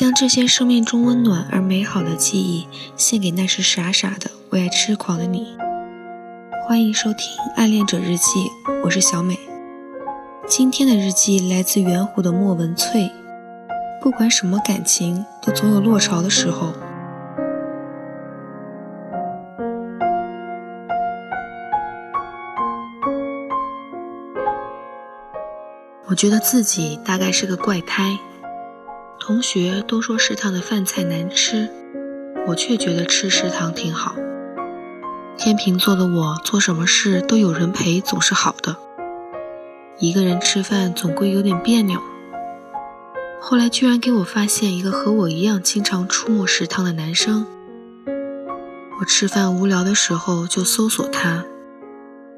将这些生命中温暖而美好的记忆献给那时傻傻的为爱痴狂的你。欢迎收听《暗恋者日记》，我是小美。今天的日记来自圆弧的莫文翠。不管什么感情，都总有落潮的时候。我觉得自己大概是个怪胎，同学都说食堂的饭菜难吃，我却觉得吃食堂挺好。天秤座的我，做什么事都有人陪，总是好的。一个人吃饭总归有点别扭。后来居然给我发现一个和我一样经常出没食堂的男生，我吃饭无聊的时候就搜索他，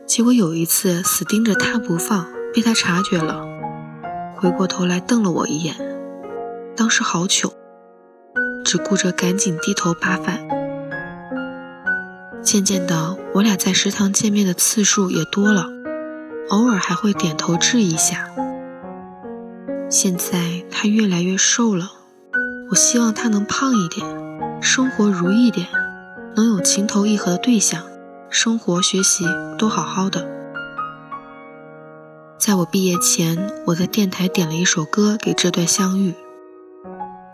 结果有一次死盯着他不放，被他察觉了。回过头来瞪了我一眼，当时好糗，只顾着赶紧低头扒饭。渐渐的，我俩在食堂见面的次数也多了，偶尔还会点头致意一下。现在他越来越瘦了，我希望他能胖一点，生活如意点，能有情投意合的对象，生活学习都好好的。在我毕业前，我在电台点了一首歌给这段相遇。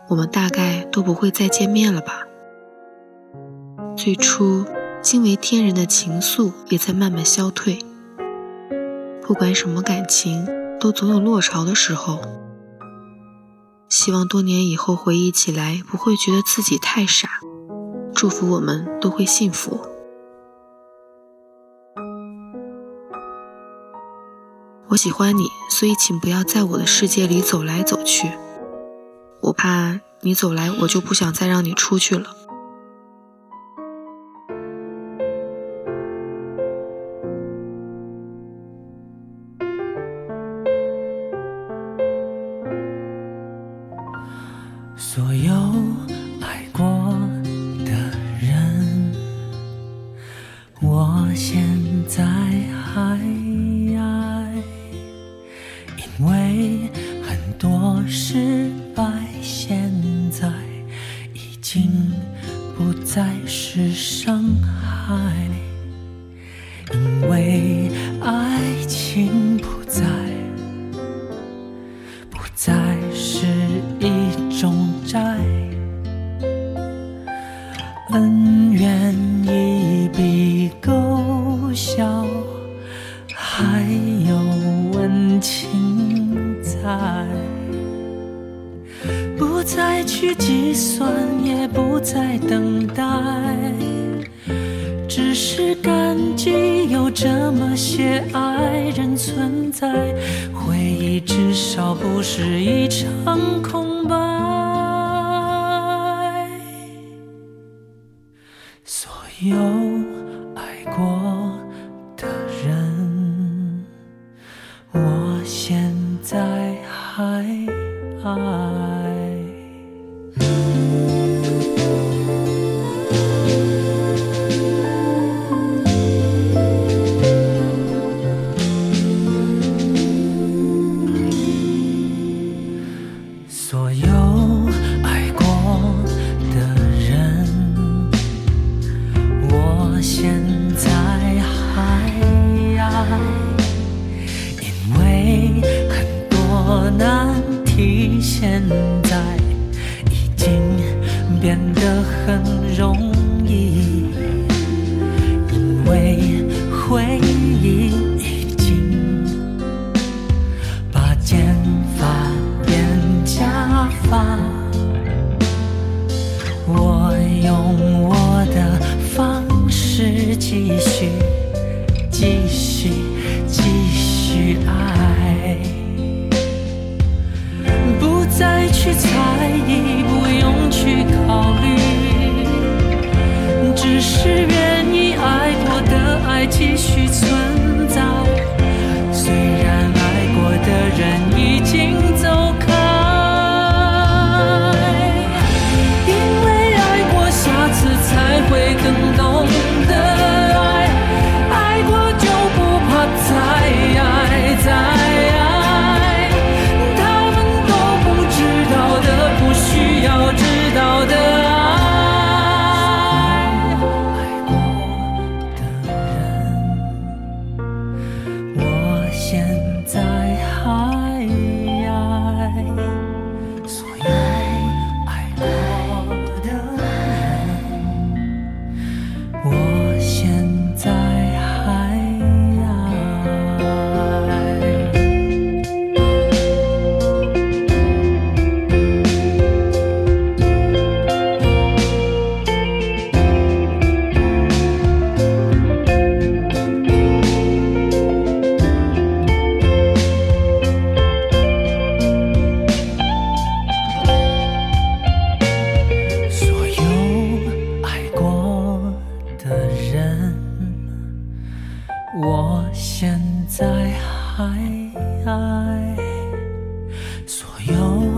我们大概都不会再见面了吧？最初惊为天人的情愫也在慢慢消退。不管什么感情，都总有落潮的时候。希望多年以后回忆起来，不会觉得自己太傻。祝福我们都会幸福。我喜欢你，所以请不要在我的世界里走来走去。我怕你走来，我就不想再让你出去了。所有爱过的人，我现在还。经不再是伤害。因为爱情不再，不再是一种债，恩怨一笔勾销，还有温情。在再去计算，也不再等待，只是感激有这么些爱人存在，回忆至少不是一场空白。所有很多难题现在已经变得很容易，因为回忆已经把剪发变假发。我用我的方式继续，我现在还爱所有